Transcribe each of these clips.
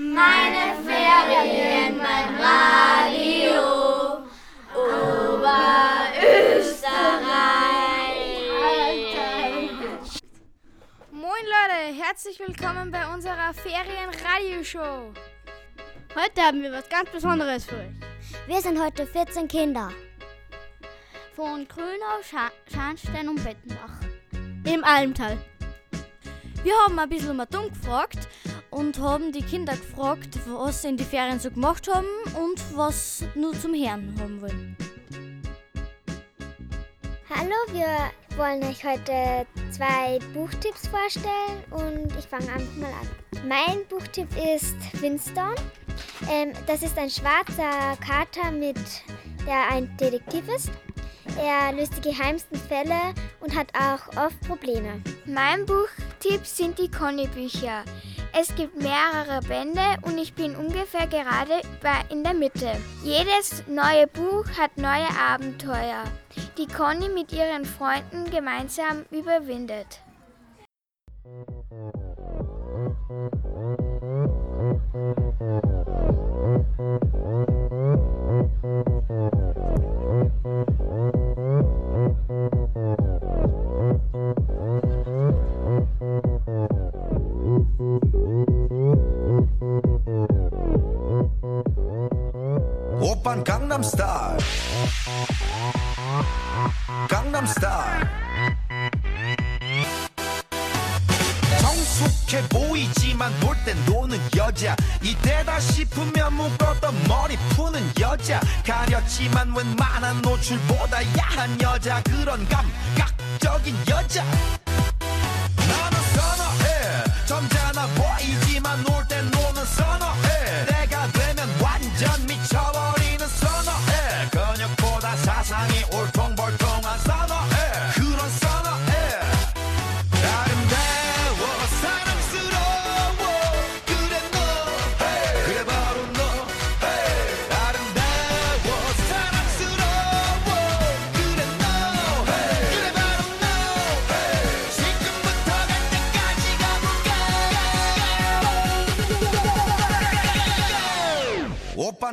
Meine Ferien, mein Radio, Oberösterreich. Moin Leute, herzlich willkommen bei unserer Ferien-Radioshow. Heute haben wir was ganz Besonderes für euch. Wir sind heute 14 Kinder. Von Grünau, Scha Scharnstein und Bettenbach. Im Almtal. Wir haben ein bisschen mal dumm gefragt und haben die Kinder gefragt, was sie in die Ferien so gemacht haben und was nur zum Herren haben wollen. Hallo, wir wollen euch heute zwei Buchtipps vorstellen und ich fange einfach mal an. Mein Buchtipp ist Winston. Ähm, das ist ein schwarzer Kater, mit der ein Detektiv ist. Er löst die geheimsten Fälle und hat auch oft Probleme. Mein Buchtipp sind die Conny-Bücher. Es gibt mehrere Bände und ich bin ungefähr gerade in der Mitte. Jedes neue Buch hat neue Abenteuer, die Conny mit ihren Freunden gemeinsam überwindet.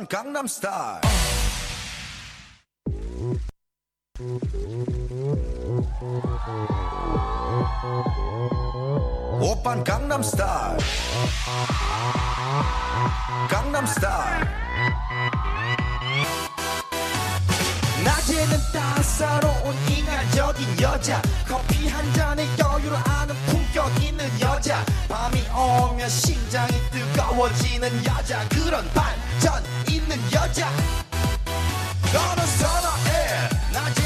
Gangnam Style. Opern Gangnam Style. Gangnam Style. 낮에는 따사로운 인간적인 여자. 커피 한 잔에 여유를 아는 품격 있는 여자. 밤이 오면 심장이 뜨거워지는 여자. 그런 반전 있는 여자. 너는 선어해. 낮에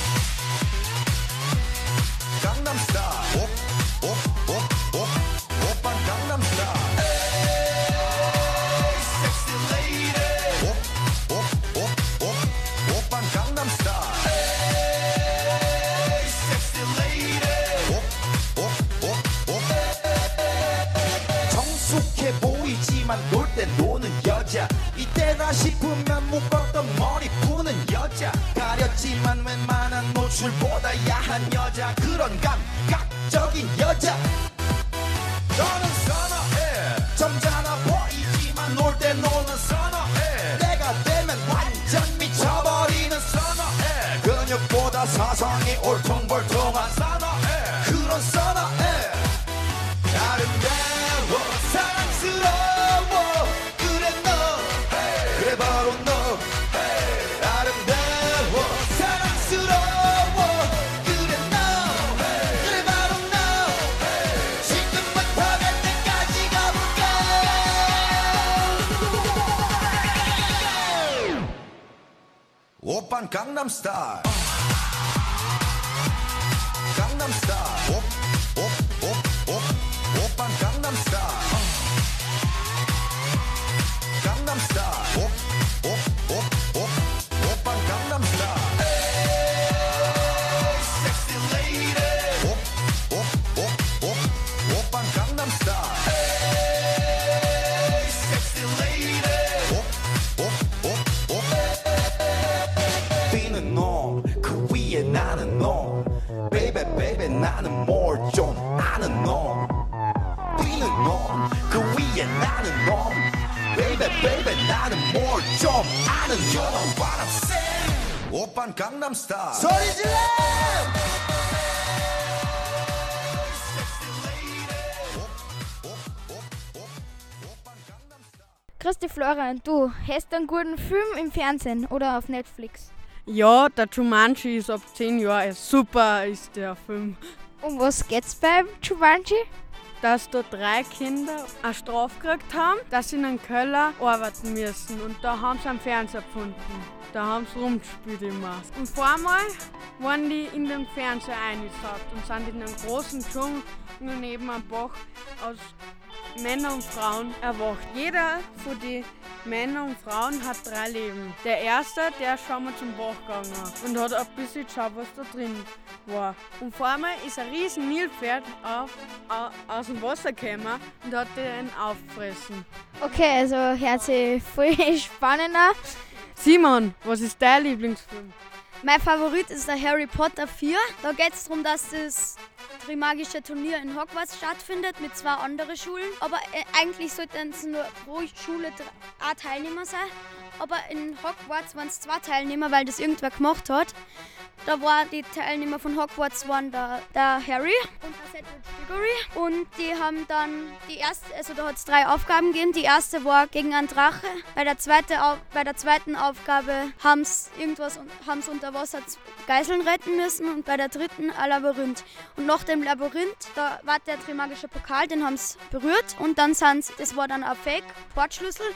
이때다 싶으면 묶었던 머리 푸는 여자. 가렸지만 웬만한 노출보다 야한 여자. 그런 감각적인 여자 Opern Gangnam Style. Gangnam Style. Op, op, von Gangnam Style. Sorry, Christi Florian, du, hast einen guten Film im Fernsehen oder auf Netflix? Ja, der Jumanji ist ab 10 Jahren super, ist der Film. Um was geht's beim Jumanji? Dass da drei Kinder eine Strafe gekriegt haben, dass sie in einem Keller arbeiten müssen. Und da haben sie einen Fernseher gefunden. Da haben sie rumgespielt immer. Und vor waren die in den Fernseher eingesaugt und sind in einem großen Dschungel neben einem Bach aus Männern und Frauen erwacht. Jeder von den Männern und Frauen hat drei Leben. Der erste, der ist schon mal zum Bach gegangen und hat ein bisschen geschaut, was da drin war. Und vor einmal ist ein riesen Nilpferd auf, au- aus dem Wasser gekommen und hat den auffressen. Okay, also hört sich voll spannend an. Simon, was ist dein Lieblingsfilm? Mein Favorit ist der Harry Potter 4. Da geht es darum, dass das Trimagische Turnier in Hogwarts stattfindet mit zwei anderen Schulen. Aber äh, eigentlich sollten es nur pro Schule dr- ein Teilnehmer sein. Aber in Hogwarts waren es zwei Teilnehmer, weil das irgendwer gemacht hat. Da war die Teilnehmer von Hogwarts waren der, der Harry und der Cedric Diggory. Und die haben dann die erste, also da hat es drei Aufgaben gegeben. Die erste war gegen einen Drache. Bei der, zweite, bei der zweiten Aufgabe haben sie irgendwas haben's unter Wasser Geiseln retten müssen und bei der dritten ein Labyrinth. Und nach dem Labyrinth, da war der Trimagische Pokal, den haben sie berührt und dann sind das war dann ein Fake, Portschlüssel.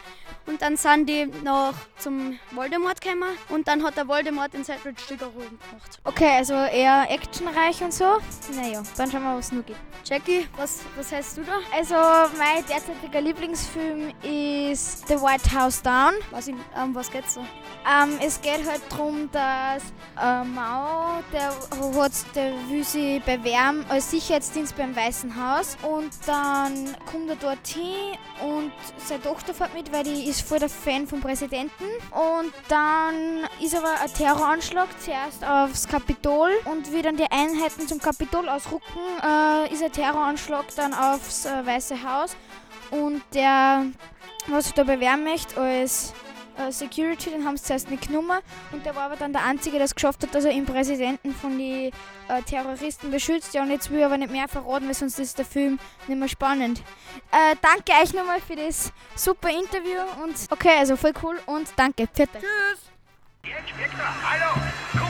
Und dann sind die noch zum Voldemort gekommen und dann hat der Voldemort den Cedric Diggory gemacht. Okay, also eher actionreich und so. Naja, dann schauen wir, was es nur gibt. Jackie, was, was hältst du da? Also, mein derzeitiger Lieblingsfilm ist The White House Down. Was, in, um, was geht's so? Ähm, es geht halt darum, dass äh, Mao, der, hat, der will bewerben als Sicherheitsdienst beim Weißen Haus und dann kommt er dorthin und seine Tochter fährt mit, weil die ist voll der Fan vom Präsidenten und dann ist aber ein Terroranschlag zuerst aufs Kapitol. Und wie dann die Einheiten zum Kapitol ausrücken, äh, ist ein Terroranschlag dann aufs äh, Weiße Haus. Und der, was sich da bewerben möchte als Security, den haben sie zuerst nicht genommen und der war aber dann der Einzige, der es geschafft hat, dass er den Präsidenten von den äh, Terroristen beschützt. Ja, und jetzt will ich aber nicht mehr verraten, weil sonst ist der Film nicht mehr spannend. Äh, danke euch nochmal für das super Interview und okay, also voll cool und danke. Pfiat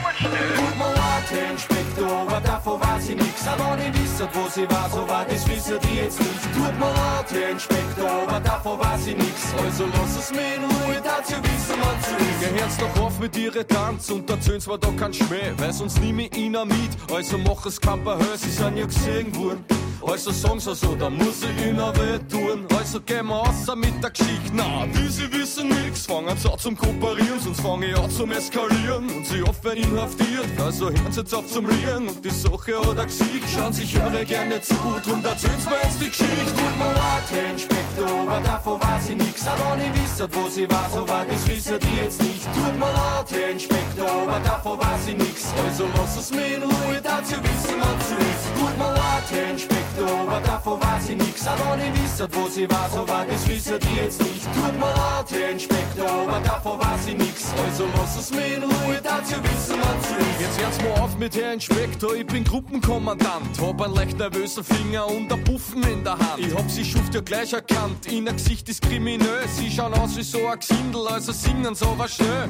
euch. Tut mir leid, Herr Inspektor, aber davon weiß ich nix. Aber wissen, wo sie war, so weit das wissen die jetzt nicht. Tut mir leid, Herr Inspektor, aber davon weiß ich nix. Also lass es mir in Ruhe, dazu wissen wir zu Ihr hört's doch auf mit ihre Tanz und erzählen's mir doch kein Schmäh, weil sonst nimm ich ihn mit. Also mach es Behör, sie sind ja gesehen worden. Also sagen sie so, da muss ich ihnen weh tun. Also gehen wir raus mit der Geschichte. Na, die sie wissen nix, fangen sie an zum Kooperieren, sonst fange ich an zum Eskalieren. Und sie oft werden inhaftiert, also hören sie jetzt auf zum Rieren. Und die Sache hat er gesiegt, schauen sich eure gerne zu, drum erzählen's mir jetzt die Geschichte. Tut mir leid, Herr Inspektor, aber davon weiß ich nix. Aber nicht wissen, wo sie war, so weit das wissen die jetzt nicht. Tut mir leid, Herr Inspektor, aber davon weiß ich nix. Also lass es mir in Ruhe, dazu wissen wir zu nichts. Tut mir leid, Herr Inspektor, aber davon weiß ich nix. Aber nicht wissen, wo sie war, so weit das wissen die jetzt nicht. Tut mir leid, Herr Inspektor, aber davon weiß ich nix. Also lass es mir in Ruhe, dazu wissen wir zu nichts. Jetzt hört's mal auf mit Herr Inspektor, ich bin Gruppenkommandant. Hab einen leicht nervösen Finger und ein Puffen in der Hand. Ich hab sie Schuft ja gleich erkannt, in Gesicht ist kriminell. Sie schauen aus wie so ein Gesindel, also singen so was schnell.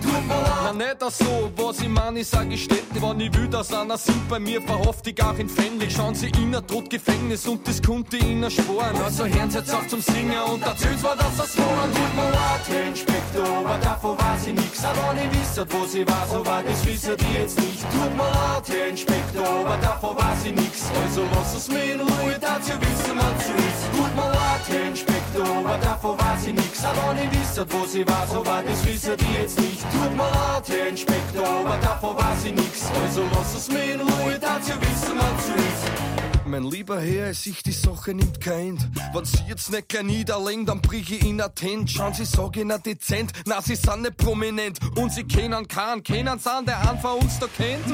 Na nicht auch so, was ich mein, ich sag ich steht, wann ich will, dass einer sind bei mir, verhofft ich auch in Fähnlich. Schauen sie in ein Gefängnis und das konnte ihnen sparen. Also hören sie jetzt auf zum Singen und erzähl's mir, dass das war. Tut mir leid, Herr Inspektor, aber davon weiß ich nix. Aber ich wisset, wo sie war, so war das wisset ihr jetzt nicht. Tut mir leid, Herr Inspektor, aber davon weiß ich nix. Also lass es mir in Ruhe, dazu wissen, was zu ist. Tut mir leid, Herr Inspektor, aber davon weiß ich nix. Aber ich wisset, wo sie war, so war das wisset ihr jetzt nicht. Tut mir leid, Herr Inspektor, aber davon weiß ich nix. Also lass es mir in Ruhe, dazu wissen, was zu ist. Mein lieber Herr, es sich die Sache nimmt kein. Wenn Sie jetzt nicht gleich niederlegen, dann brich ich in Tent. Schauen Sie, sag ich nicht dezent, na, Sie sind nicht prominent. Und Sie kennen keinen, kennen Sie an, der einen von uns da kennt.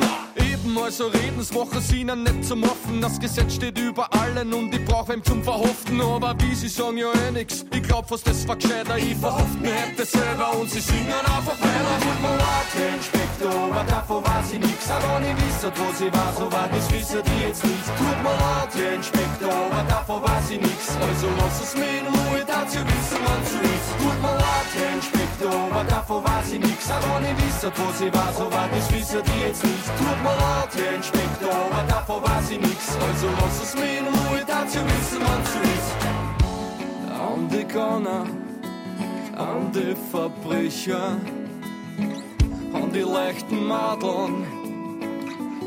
Eben, also reden, das machen Sie ihnen nicht zum Offen. Das Gesetz steht über allen und ich brauch wem zum Verhoften. Aber wie Sie sagen ja eh nix, ich glaub fast, das war gescheiter. Ich verhofft mir hätte selber und Sie singen einfach weiter. Tut mir leid, Herr Inspektor, aber davon weiß ich nix. Aber wenn ich wisset, wo sie war, so war das wisset ihr jetzt nicht. Tut mir leid, Ich wisset, wo sie war, so war das wisset ihr jetzt nicht. Tut mir leid, Herr Inspektor, aber davon weiß ich nix. Also lass es mir in Ruhe, dazu wissen, was zu ist. An die Gunner, an die Verbrecher, an die leichten Madeln,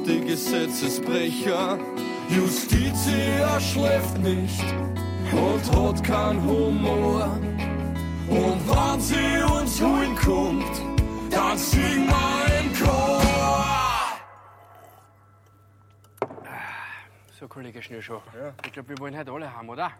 die Gesetzesbrecher. Justitia schläft nicht und hat keinen Humor. Und wenn sie uns holen kommt, dann singen wir im Chor. So, Kollege Schnürschuh. Ich glaube, wir wollen heute alle haben, oder?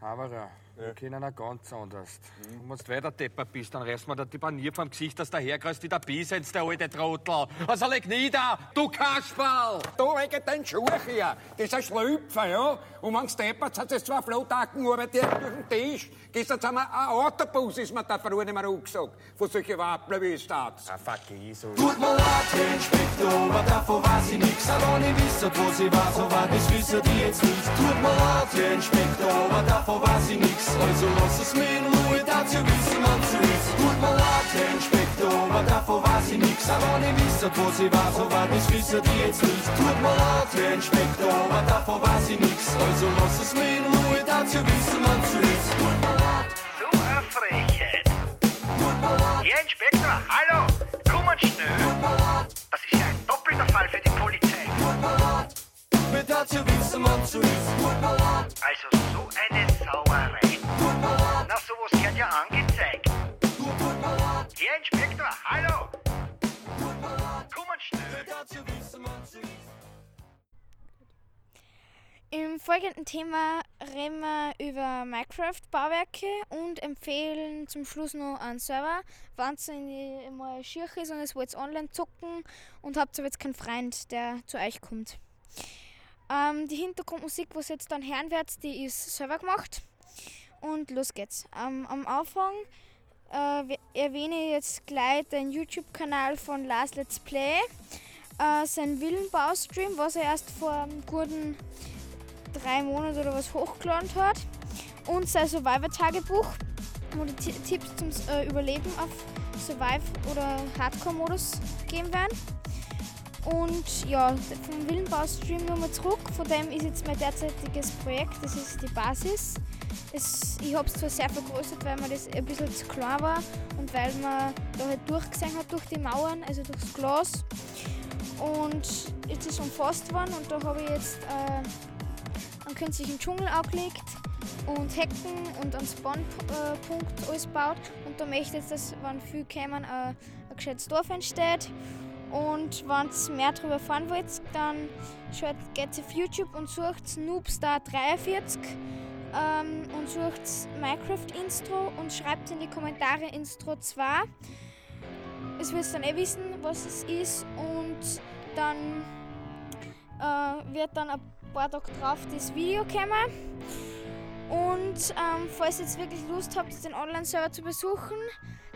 Aber ja, wir kennen auch ganz anders. Wenn du weiter depper bist, dann reißt mir der die Panier vom Gesicht, dass der herkreist wie der Bisens, der alte Trottel. Also leg nieder, du Kasperl! Du wegen den Schuh hier. Das ist ein Schlüpfer, ja? Und wenn's deppert, hat es zwei Flottacken aber die durch den Tisch. Gestern haben wir ein Autobus, ist mir da früher nicht mehr angesagt. Von solchen Wappeln wie es da. Ah, fuck, so. Tut mir leid, Herr Inspektor, aber davon weiß ich nix. Aber wenn ich wisset, wo sie war, so war das wisset ihr jetzt nicht. Tut mir leid, Herr Inspektor, aber davon weiß ich nix. Also lass es mir in Ruhe, dazu wissen, was zu ist. Tut mir leid, Herr Inspektor, aber davon weiß ich nix. Aber ich wisset, wo sie war, so war das wisset ihr jetzt nicht. Tut mir leid, Herr Inspektor, aber davon weiß ich nix. Also lass es mir in Ruhe, dazu wissen, was zu ist. Tut mir leid. So eine Frechheit. Herr Inspektor, hallo, kommen schnell. Das ist ja ein doppelter Fall für die Polizei. Mir dazu wissen, was zu mir leid. Also so eine Sauerei. Na, sowas wird ja angezeigt. Herr Inspektor, hallo. Kommen schnell. Dazu wissen, was zu. Im folgenden Thema reden wir über Minecraft-Bauwerke und empfehlen zum Schluss noch einen Server, wenn es mal schier ist und es wollt online zocken und habt aber jetzt keinen Freund, der zu euch kommt. Ähm, die Hintergrundmusik, was jetzt dann hören werdet, die ist selber gemacht. Und los geht's. Ähm, am Anfang äh, erwähne ich jetzt gleich den YouTube-Kanal von Lars Let's Play. Äh, sein Villenbaustream, was er erst vor guten drei Monaten oder was hochgeladen hat. Und sein Survivor-Tagebuch, wo die Ti- Tipps zum äh, Überleben auf Survive- oder Hardcore-Modus geben werden. Und ja, vom Villenbaustream nochmal zurück. Von dem ist jetzt mein derzeitiges Projekt, das ist die Basis. Es, ich habe es zwar sehr vergrößert, weil mir das ein bisschen zu klein war und weil man da halt durchgesehen hat durch die Mauern, also durchs Glas. Und jetzt ist umfasst worden und da habe ich jetzt äh, einen künstlichen Dschungel angelegt und Hecken und einen Spawnpunkt alles gebaut. Und da möchte ich jetzt, dass, wenn viel kommen, ein, ein gescheites Dorf entsteht. Und wenn ihr mehr darüber erfahren wollt, dann schaut, geht auf YouTube und sucht Snoopstar43 ähm, und sucht Minecraft-Instro und schreibt in die Kommentare Instro 2. Es wird dann eh wissen, was es ist und dann äh, wird dann ein paar Tage drauf das Video kommen. Und ähm, falls ihr jetzt wirklich Lust habt, den Online-Server zu besuchen,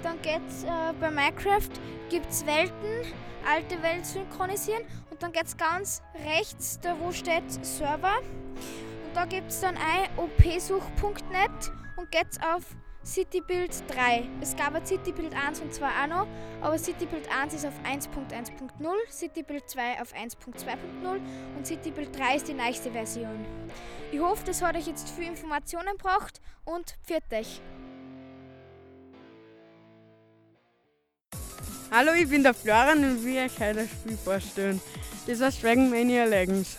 dann geht äh, bei Minecraft gibt es Welten, alte Welt synchronisieren und dann geht es ganz rechts, da wo steht Server. Und da gibt es dann ein opsuch.net und geht auf Citybuild 3. Es gab ein Citybuild 1 und 2 auch noch, aber Citybuild 1 ist auf 1.1.0, Citybuild 2 auf 1.2.0 und Citybuild 3 ist die nächste Version. Ich hoffe, das hat euch jetzt viel Informationen gebracht und pfiat euch! Hallo, ich bin der Florian und will euch heute ein Spiel vorstellen. Das heißt Dragon Mania Legends.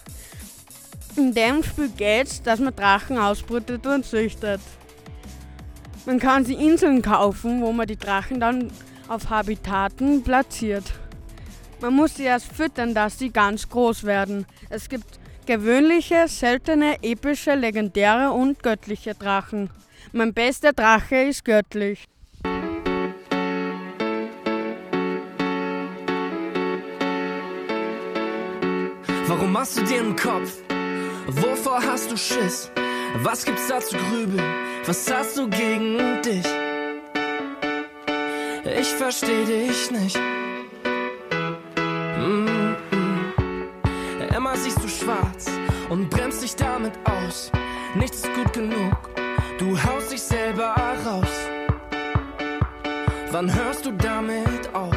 In dem Spiel geht's, dass man Drachen ausbrütet und züchtet. Man kann sich Inseln kaufen, wo man die Drachen dann auf Habitaten platziert. Man muss sie erst füttern, dass sie ganz groß werden. Es gibt gewöhnliche, seltene, epische, legendäre und göttliche Drachen. Mein bester Drache ist göttlich. Warum machst du dir einen Kopf? Wovor hast du Schiss? Was gibt's da zu grübeln? Was hast du gegen dich? Ich versteh dich nicht. Mm -mm. Immer siehst du schwarz und bremst dich damit aus. Nichts ist gut genug, du haust dich selber raus. Wann hörst du damit auf?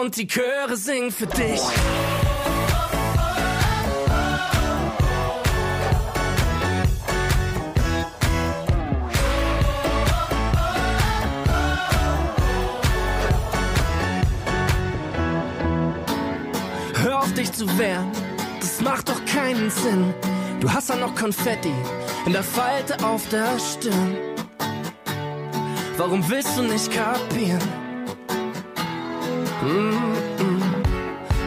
Und die Chöre singen für dich. Hör auf dich zu wehren, das macht doch keinen Sinn. Du hast ja noch Konfetti in der Falte auf der Stirn. Warum willst du nicht kapieren? -mm.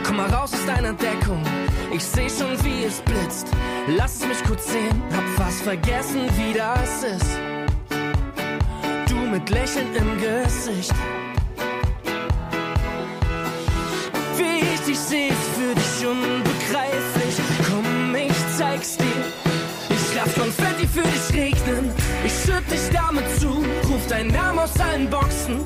Komm mal raus aus deiner Deckung. Ich seh schon, wie es blitzt. Lass es mich kurz sehen, hab fast vergessen, wie das ist. Du mit Lächeln im Gesicht. Wie ich dich seh, ist für dich unbegreiflich. Komm, ich zeig's dir. Ich lass Konfetti für dich regnen. Ich schütt dich damit zu. Ruf deinen Namen aus allen Boxen.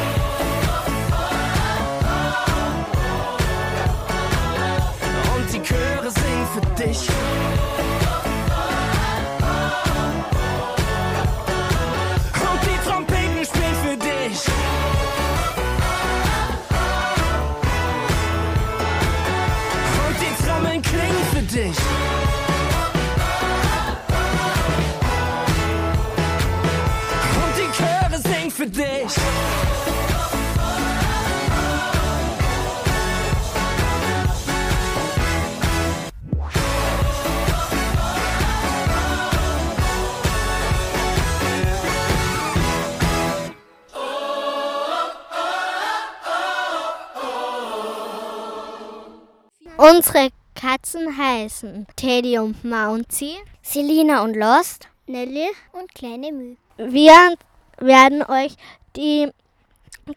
Unsere Katzen heißen Teddy und Mounty, Selina und Lost, Nelly und kleine Mühe. Wir werden euch die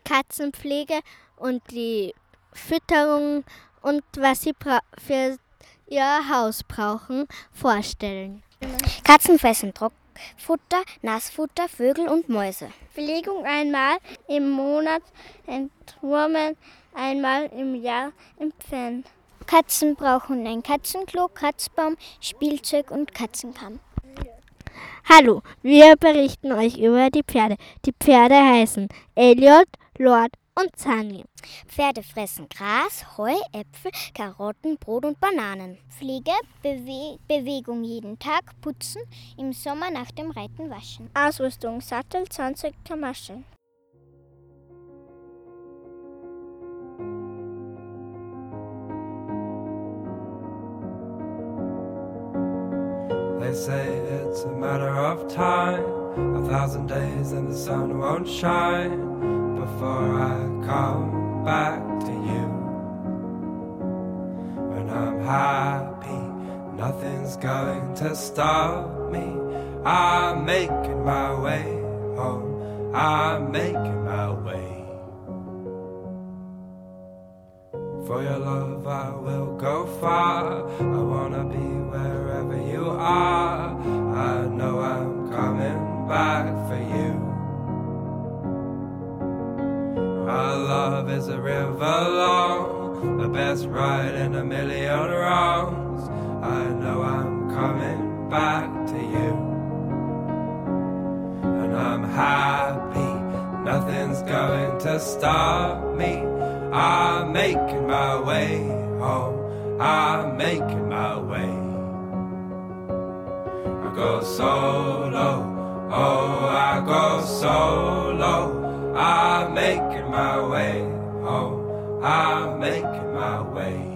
Katzenpflege und die Fütterung und was sie für ihr Haus brauchen vorstellen. Katzen fressen Trockfutter, Nassfutter, Vögel und Mäuse. Pflegung einmal im Monat, Entwurmen einmal im Jahr empfehlen. Katzen brauchen ein Katzenklo, Kratzbaum, Spielzeug und Katzenkamm. Hallo, wir berichten euch über die Pferde. Die Pferde heißen Elliot, Lord und Sunny. Pferde fressen Gras, Heu, Äpfel, Karotten, Brot und Bananen. Pflege, Bewe Bewegung jeden Tag, putzen, im Sommer nach dem Reiten waschen. Ausrüstung, Sattel, Zahnzeug, Kamaschen. Say it's a matter of time. A thousand days and the sun won't shine before I come back to you. When I'm happy, nothing's going to stop me. I'm making my way home. I'm making my way. For your love, I will go far. I wanna be wherever you are. I know I'm coming back for you. Our love is a river long, the best ride in a million wrongs. I know I'm coming back to you. And I'm happy, nothing's going to stop me. I'm making my way oh, home. I'm making my way. I go solo, oh, I go solo. I'm making my way oh, home. I'm making my way.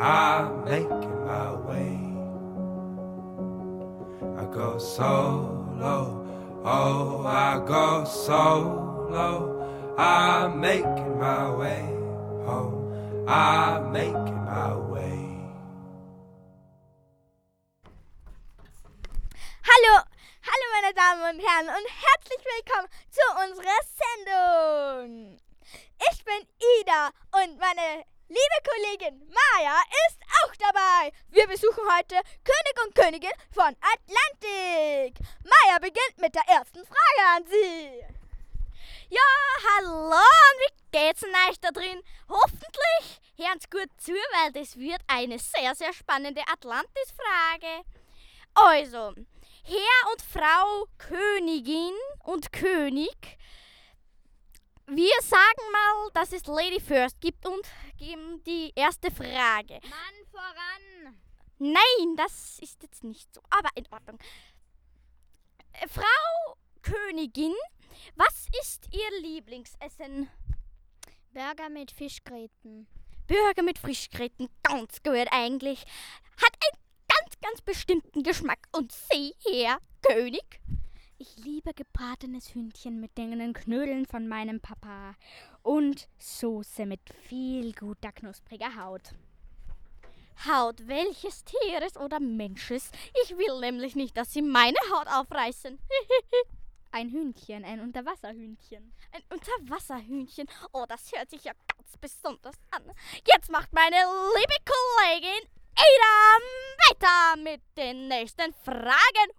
I'm making my way. I go solo. Oh, I go solo. I'm making my way home. I'm making my way. Hallo, hallo meine Damen und Herren und herzlich willkommen zu unserer Sendung. Ich bin Ida und meine liebe Kollegin Maja ist auch dabei. Wir besuchen heute König und Königin von Atlantik. Maja beginnt mit der ersten Frage an Sie. Ja, hallo und wie geht's denn euch da drin? Hoffentlich hören Sie gut zu, weil das wird eine sehr, sehr spannende Atlantis-Frage. Also, Herr und Frau Königin und König. Wir sagen mal, dass es Lady First gibt und geben die erste Frage. Mann voran! Nein, das ist jetzt nicht so, aber in Ordnung. Äh, Frau Königin, was ist Ihr Lieblingsessen? Burger mit Fischgräten. Burger mit Frischgräten, ganz gut eigentlich. Hat einen ganz, ganz bestimmten Geschmack. Und Sie, Herr König? Ich liebe gebratenes Hühnchen mit den Knödeln von meinem Papa und Soße mit viel guter knuspriger Haut. Haut welches Tieres oder Mensches? Ich will nämlich nicht, dass Sie meine Haut aufreißen. Ein Hühnchen, ein Unterwasserhühnchen. Ein Unterwasserhühnchen. Oh, das hört sich ja ganz besonders an. Jetzt macht meine liebe Kollegin Ada weiter mit den nächsten Fragen.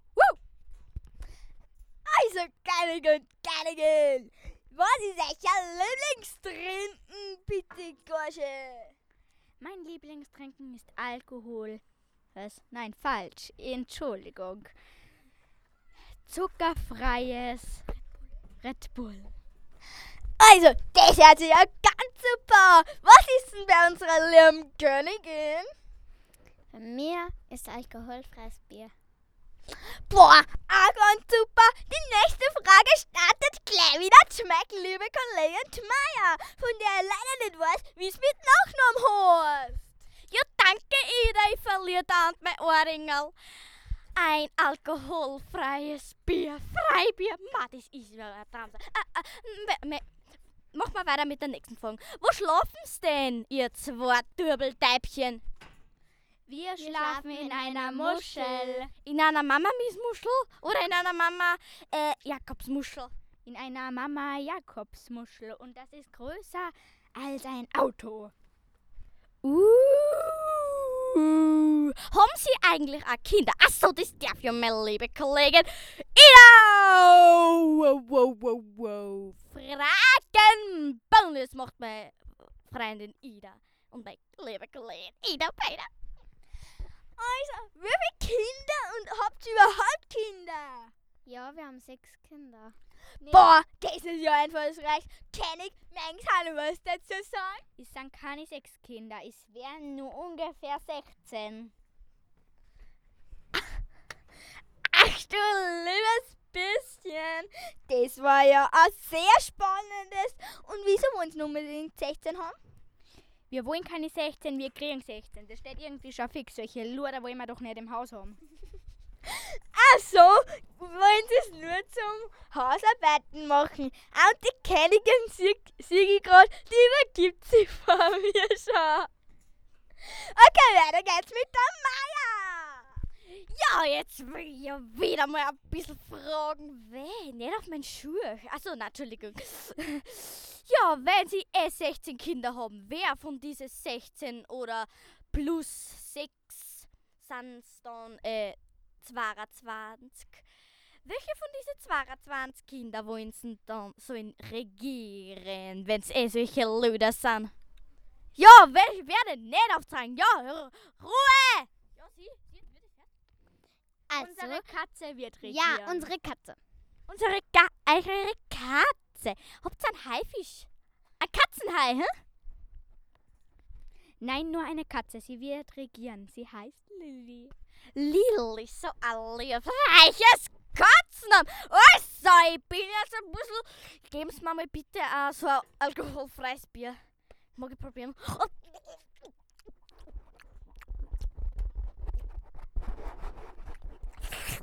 Also, Königin, Königin, was ist euer Lieblingstrinken, bitte, Gorsche? Mein Lieblingstrinken ist Alkohol. Was? Nein, falsch. Entschuldigung. Zuckerfreies Red Bull. Also, das hört sich ja ganz super. Was ist denn bei unserer lieben Königin? Bei mir ist alkoholfreies Bier. Boah, ganz super. Die nächste Frage startet gleich wieder. Schmeckt, liebe Kollegin Meier, von der ich leider nicht weiß, wie es mit Nachnamen heißt. Ja, danke, Ida, ich verliere dauernd mein Ohrringel. Ein alkoholfreies Bier, Freibier, Ma, das ist ja ein äh, me- me- Mach mal weiter mit der nächsten Frage. Wo schlafen's denn, ihr zwei Dürbelteibchen? Wir schlafen in einer Muschel. In einer Mama-Miesmuschel oder in einer Mama äh, Jakobsmuschel? In einer Mama Jakobsmuschel. Und das ist größer als ein Auto. Uh. Haben Sie eigentlich auch Kinder? Achso, das darf ja meine liebe Kollegin Ida! Wow, wow, wow, wow. Fragen! Bonus macht meine Freundin Ida und meine liebe Kollegin Ida beide. Also, wie viele Kinder und habt ihr überhaupt Kinder? Ja, wir haben sechs Kinder. Boah, das ist ja einfallsreich. Kann ich manchmal was dazu sagen? Es sind keine sechs Kinder, es wären nur ungefähr 16. Ach du liebes bisschen. Das war ja ein sehr spannendes. Und wieso wollen sie unbedingt 16 haben? Wir wollen keine 16, wir kriegen 16. Das steht irgendwie schon fix. Solche Luder wollen wir doch nicht im Haus haben. Ach so, wollen sie es nur zum Hausarbeiten machen. Und die Königin Sigi gerade, die übergibt sie vor mir schon. Okay, weiter geht's mit der Maya. Ja, jetzt will ich ja wieder mal ein bisschen fragen, wen? Nicht auf meinen Schuh. Achso, na, Entschuldigung. ja, wenn Sie eh 16 Kinder haben, wer von diesen 16 oder plus 6 sind dann äh, 22? Welche von diesen 22 Kindern wollen Sie dann so regieren, wenn es eh solche Lüder sind? Ja, welche werden nicht aufzeigen? Ja, Ruhe! Also, Unsere Katze wird regieren. ja, unsere Katze. Unsere Ga eure Katze. Ihr einen Haifisch? Ein Katzenhai, hä? Nein, nur eine Katze. Sie wird regieren. Sie heißt Lilly. Lilly, so ein liebreiches Katzennamen. Also, ich bin jetzt ein bisschen... Geben Sie mir mal bitte äh, so ein alkoholfreies Bier. Mag ich probieren? Oh.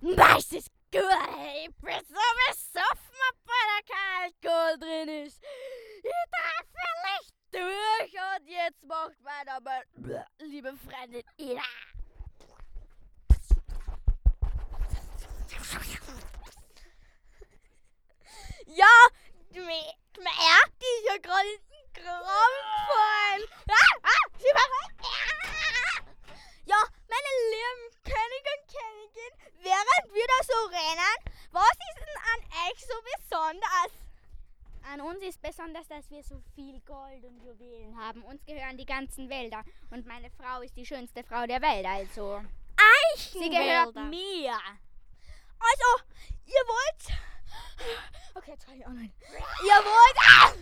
Ist gut. Ich bin so besoffen, obwohl da kein Alkohol drin ist. Ich darf vielleicht durch und jetzt macht meiner meine liebe Freundin. Ja, die Maya, die ist ja gerade in den Graben. Ah, ah, sie war. Ja, meine lieben König und Königin, während wir da so rennen, was ist denn an euch so besonders? An uns ist besonders, dass wir so viel Gold und Juwelen haben. Uns gehören die ganzen Wälder. Und meine Frau ist die schönste Frau der Welt, also. Sie gehört Eichenwälder. mir. Also, ihr wollt. Okay, jetzt kann ich auch nicht. Ihr wollt. Ah!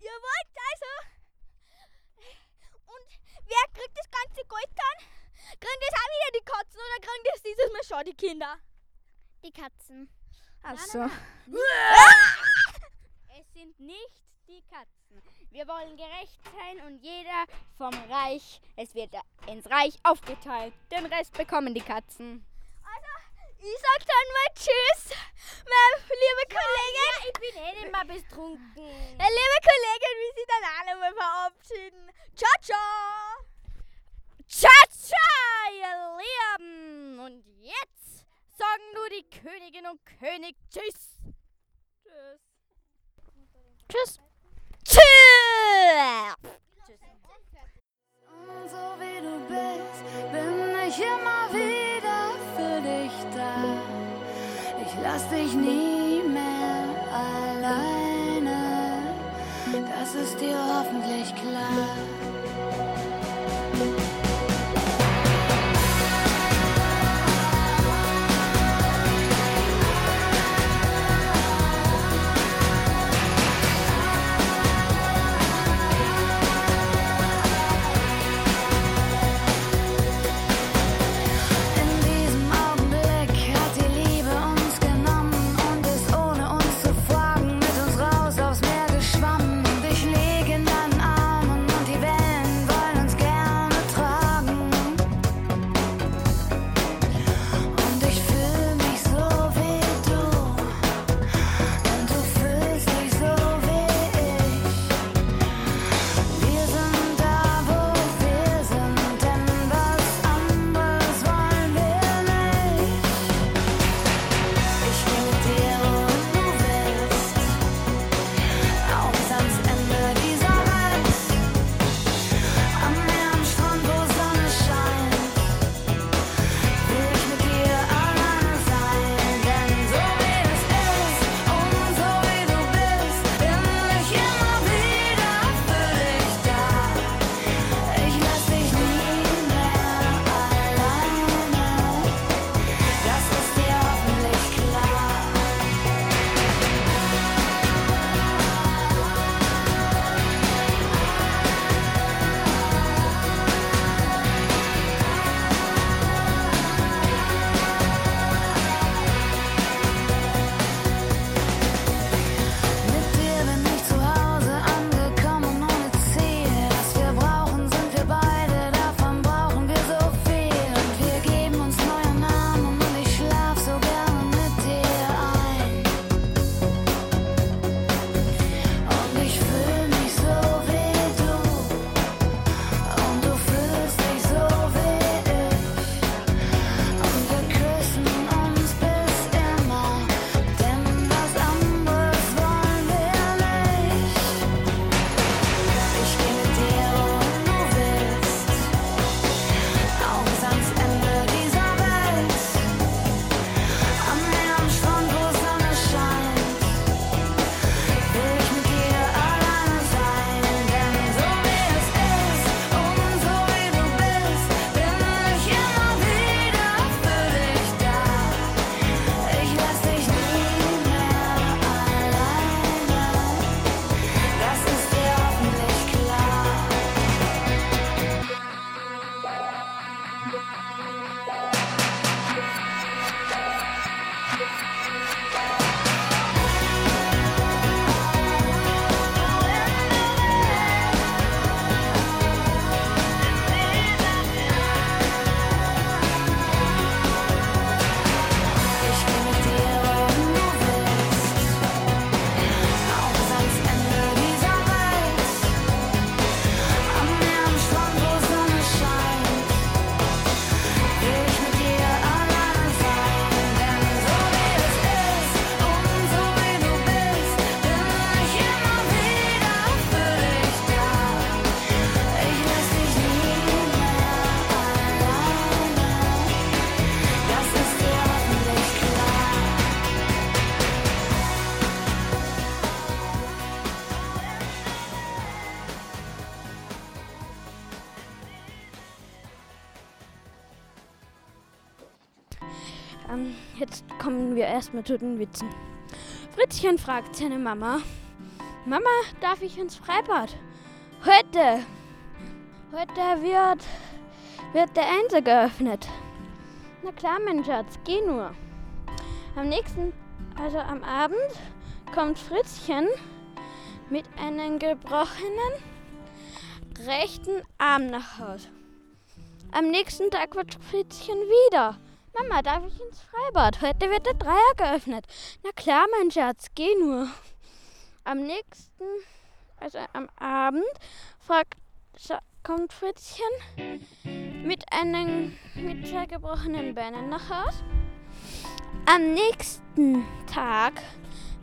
Ihr wollt also. Und wer kriegt das ganze Gold dann? Kriegen das auch wieder die Katzen oder kriegen Mal schon die Kinder? Die Katzen. Ach so. Es sind nicht die Katzen. Wir wollen gerecht sein und jeder vom Reich, es wird ins Reich aufgeteilt. Den Rest bekommen die Katzen. Ich sag dann mal Tschüss, meine liebe Kollegin. ich bin eh nicht mehr betrunken. Meine liebe Kollegin, wie sie dann alle mal verabschieden. Ciao, ciao. Ciao, ciao, ihr Lieben. Und jetzt sagen nur die Königin und König Tschüss. Tschüss. Tschüss. Tschüss. Und so wie du bist, bin ich immer wieder für dich da. Ich lass dich nie mehr alleine. Das ist dir hoffentlich klar. Kommen wir erstmal zu den Witzen. Fritzchen fragt seine Mama: Mama, darf ich ins Freibad? Heute! Heute wird, wird der Einser geöffnet. Na klar, mein Schatz, geh nur. Am nächsten, also am Abend, kommt Fritzchen mit einem gebrochenen rechten Arm nach Hause. Am nächsten Tag wird Fritzchen wieder. Mama, darf ich ins Freibad? Heute wird der Dreier geöffnet. Na klar, mein Schatz, geh nur. Am nächsten, also am Abend, fragt, kommt Fritzchen mit einem mit zwei gebrochenen Beinen nach Hause. Am nächsten Tag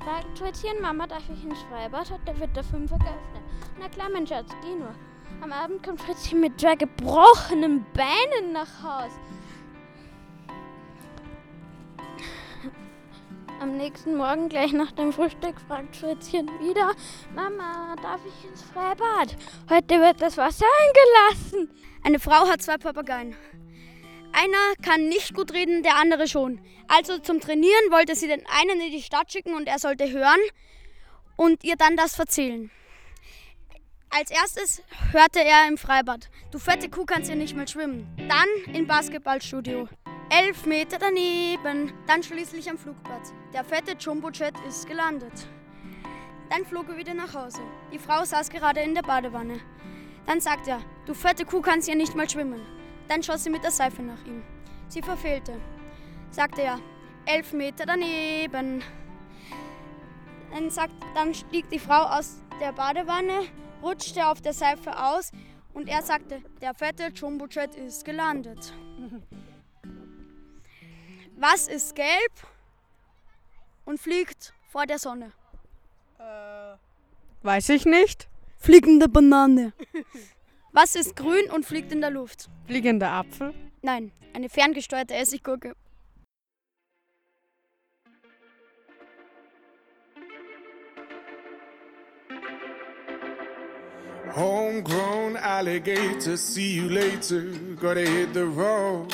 fragt Fritzchen, Mama, darf ich ins Freibad? Heute wird der Fünfer geöffnet. Na klar, mein Schatz, geh nur. Am Abend kommt Fritzchen mit zwei gebrochenen Beinen nach Hause. Am nächsten Morgen, gleich nach dem Frühstück, fragt Fritzchen wieder: Mama, darf ich ins Freibad? Heute wird das Wasser eingelassen. Eine Frau hat zwei Papageien. Einer kann nicht gut reden, der andere schon. Also zum Trainieren wollte sie den einen in die Stadt schicken und er sollte hören und ihr dann das erzählen. Als erstes hörte er im Freibad: Du fette Kuh kannst ja nicht mal schwimmen. Dann im Basketballstudio. Elf Meter daneben, dann schließlich am Flugplatz. Der fette Jumbojet ist gelandet. Dann flog er wieder nach Hause. Die Frau saß gerade in der Badewanne. Dann sagt er, du fette Kuh kannst ja nicht mal schwimmen. Dann schoss sie mit der Seife nach ihm. Sie verfehlte. Sagte er, elf Meter daneben. Dann, sagt, dann stieg die Frau aus der Badewanne, rutschte auf der Seife aus und er sagte, der fette Jumbojet ist gelandet. Was ist gelb und fliegt vor der Sonne? Weiß ich nicht. Fliegende Banane. Was ist grün und fliegt in der Luft? Fliegender Apfel. Nein, eine ferngesteuerte Essiggurke. Homegrown alligator, see you later. Gotta hit the road,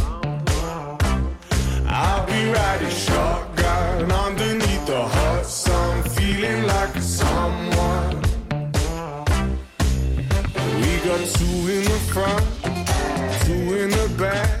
I'll be riding shotgun underneath the hot sun, feeling like someone. We got two in the front, two in the back,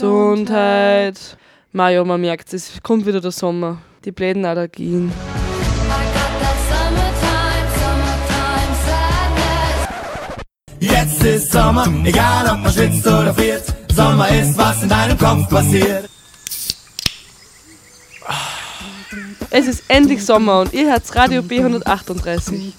Gesundheit. Maja, man merkt es, kommt wieder der Sommer. Die bläden Allergien. Jetzt ist Sommer, egal ob man schwitzt oder friert. Sommer ist, was in deinem Kopf passiert. Es ist endlich Sommer und ihr hört Radio B138.